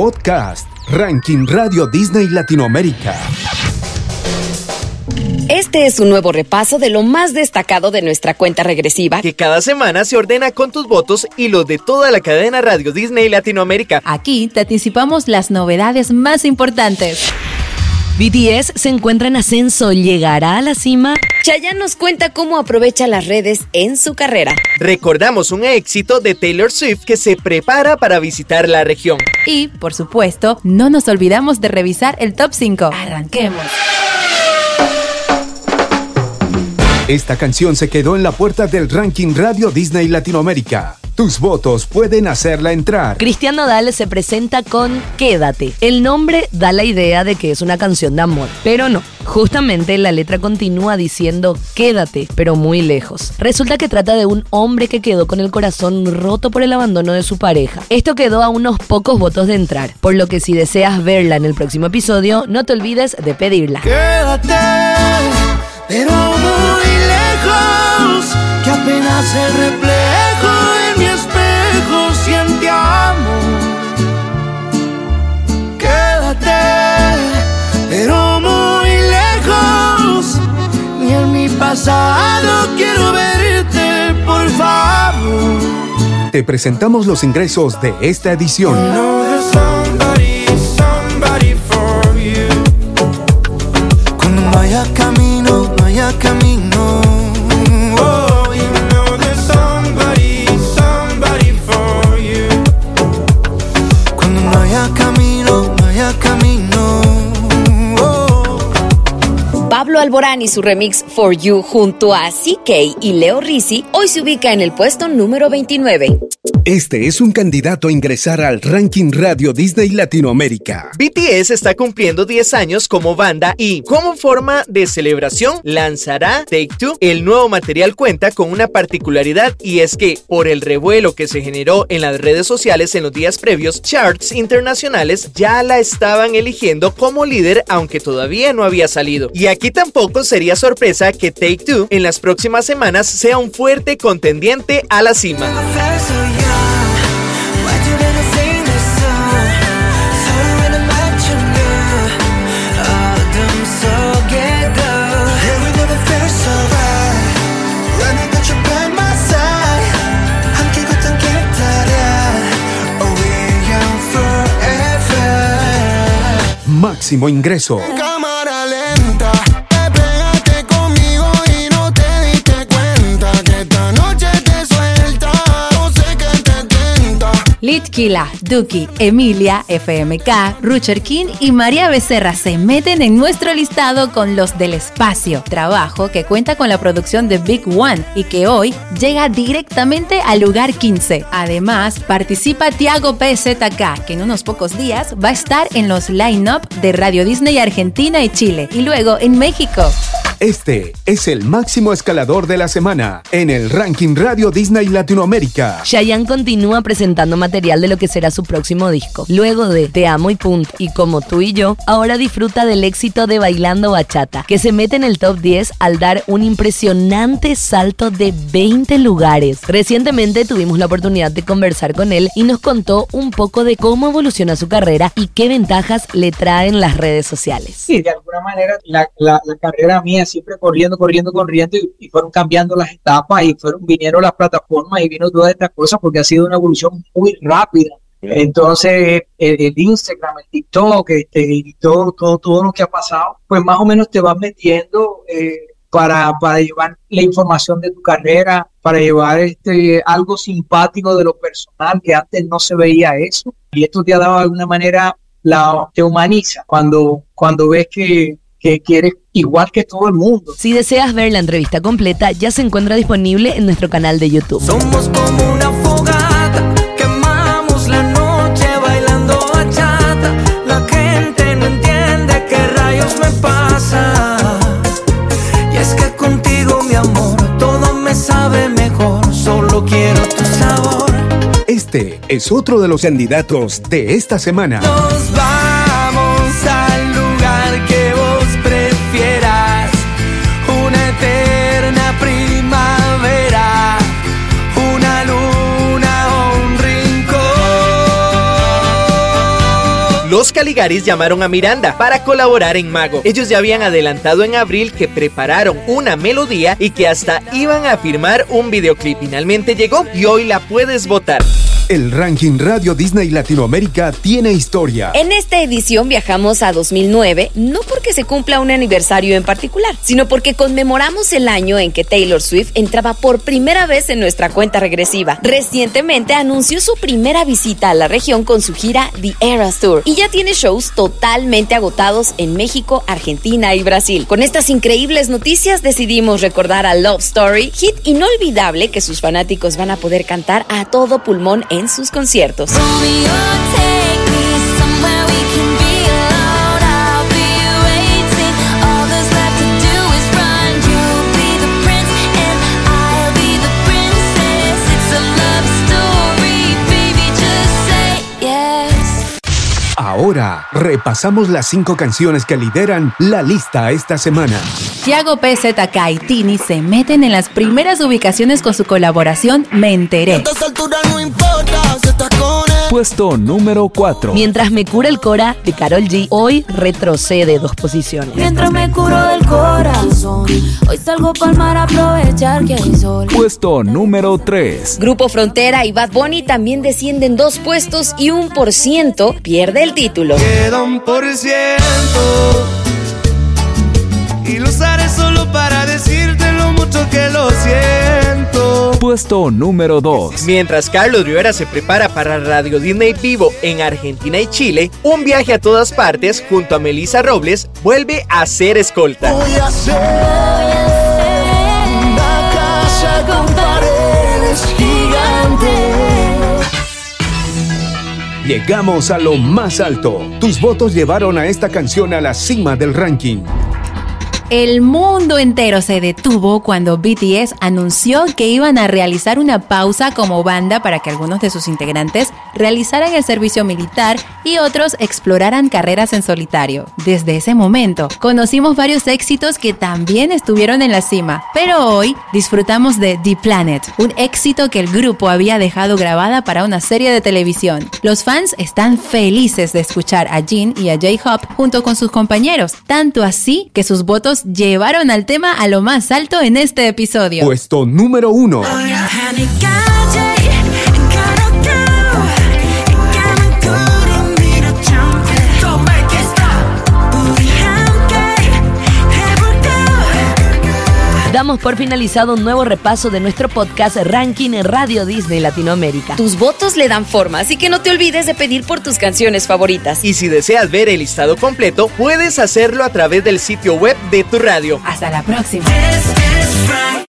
Podcast, Ranking Radio Disney Latinoamérica. Este es un nuevo repaso de lo más destacado de nuestra cuenta regresiva, que cada semana se ordena con tus votos y los de toda la cadena Radio Disney Latinoamérica. Aquí te anticipamos las novedades más importantes. BTS se encuentra en ascenso, ¿llegará a la cima? Chayanne nos cuenta cómo aprovecha las redes en su carrera. Recordamos un éxito de Taylor Swift que se prepara para visitar la región. Y, por supuesto, no nos olvidamos de revisar el top 5. Arranquemos. Esta canción se quedó en la puerta del ranking Radio Disney Latinoamérica. Tus votos pueden hacerla entrar. Cristian Nodal se presenta con Quédate. El nombre da la idea de que es una canción de amor, pero no. Justamente la letra continúa diciendo Quédate, pero muy lejos. Resulta que trata de un hombre que quedó con el corazón roto por el abandono de su pareja. Esto quedó a unos pocos votos de entrar, por lo que si deseas verla en el próximo episodio, no te olvides de pedirla. Quédate, pero muy lejos, que apenas el Presentamos los ingresos de esta edición. camino, no haya camino. Pablo Alborán y su remix For You junto a CK y Leo Risi hoy se ubica en el puesto número 29. Este es un candidato a ingresar al ranking Radio Disney Latinoamérica. BTS está cumpliendo 10 años como banda y, como forma de celebración, lanzará Take Two. El nuevo material cuenta con una particularidad y es que, por el revuelo que se generó en las redes sociales en los días previos, charts internacionales ya la estaban eligiendo como líder, aunque todavía no había salido. Y aquí tampoco sería sorpresa que Take Two en las próximas semanas sea un fuerte contendiente a la cima. Máximo ingreso. Litkila, Duki, Emilia, FMK, Rucher King y María Becerra se meten en nuestro listado con los del espacio, trabajo que cuenta con la producción de Big One y que hoy llega directamente al lugar 15. Además, participa Tiago PZK, que en unos pocos días va a estar en los line-up de Radio Disney Argentina y Chile y luego en México. Este es el máximo escalador de la semana en el ranking Radio Disney Latinoamérica. Chayanne continúa presentando material de lo que será su próximo disco. Luego de Te amo y punto y Como tú y yo, ahora disfruta del éxito de Bailando Bachata, que se mete en el top 10 al dar un impresionante salto de 20 lugares. Recientemente tuvimos la oportunidad de conversar con él y nos contó un poco de cómo evoluciona su carrera y qué ventajas le traen las redes sociales. Sí, de alguna manera la, la- la carrera mía siempre corriendo, corriendo, corriendo y, y fueron cambiando las etapas y fueron vinieron las plataformas y vino todas estas cosas porque ha sido una evolución muy rápida. Entonces, el, el Instagram, el TikTok, este, y todo, todo, todo lo que ha pasado, pues más o menos te vas metiendo eh, para, para llevar la información de tu carrera, para llevar este, algo simpático de lo personal, que antes no se veía eso. Y esto te ha dado de alguna manera, la, te humaniza cuando, cuando ves que, que quieres igual que todo el mundo. Si deseas ver la entrevista completa, ya se encuentra disponible en nuestro canal de YouTube. Somos como una fogata, quemamos la noche bailando bachata. La gente no entiende qué rayos me pasa. Y es que contigo, mi amor, todo me sabe mejor. Solo quiero tu sabor. Este es otro de los candidatos de esta semana. Nos vamos Caligaris llamaron a Miranda para colaborar en Mago. Ellos ya habían adelantado en abril que prepararon una melodía y que hasta iban a firmar un videoclip. Finalmente llegó y hoy la puedes votar. El ranking Radio Disney Latinoamérica tiene historia. En esta edición viajamos a 2009, no porque se cumpla un aniversario en particular, sino porque conmemoramos el año en que Taylor Swift entraba por primera vez en nuestra cuenta regresiva. Recientemente anunció su primera visita a la región con su gira The Eras Tour y ya tiene shows totalmente agotados en México, Argentina y Brasil. Con estas increíbles noticias decidimos recordar a Love Story, hit inolvidable que sus fanáticos van a poder cantar a todo pulmón en sus conciertos. Repasamos las cinco canciones que lideran la lista esta semana. Tiago PZK y Tini se meten en las primeras ubicaciones con su colaboración Me Enteré. Puesto número 4. Mientras me cura el Cora de Carol G, hoy retrocede dos posiciones. Mientras me curo del corazón, hoy salgo pa'l mar a aprovechar que hay sol. Puesto número 3. Grupo Frontera y Bad Bunny también descienden dos puestos y un por ciento pierde el título. Queda un por ciento y lo usaré solo para Puesto número 2. Mientras Carlos Rivera se prepara para Radio Disney Vivo en Argentina y Chile, un viaje a todas partes junto a Melissa Robles vuelve a ser escolta. Voy a hacer una casa con paredes gigantes. Llegamos a lo más alto. Tus votos llevaron a esta canción a la cima del ranking. El mundo entero se detuvo cuando BTS anunció que iban a realizar una pausa como banda para que algunos de sus integrantes realizaran el servicio militar y otros exploraran carreras en solitario. Desde ese momento, conocimos varios éxitos que también estuvieron en la cima, pero hoy disfrutamos de The Planet, un éxito que el grupo había dejado grabada para una serie de televisión. Los fans están felices de escuchar a Jin y a J-Hop junto con sus compañeros, tanto así que sus votos llevaron al tema a lo más alto en este episodio. Puesto número 1. Damos por finalizado un nuevo repaso de nuestro podcast Ranking Radio Disney Latinoamérica. Tus votos le dan forma, así que no te olvides de pedir por tus canciones favoritas. Y si deseas ver el listado completo, puedes hacerlo a través del sitio web de tu radio. Hasta la próxima.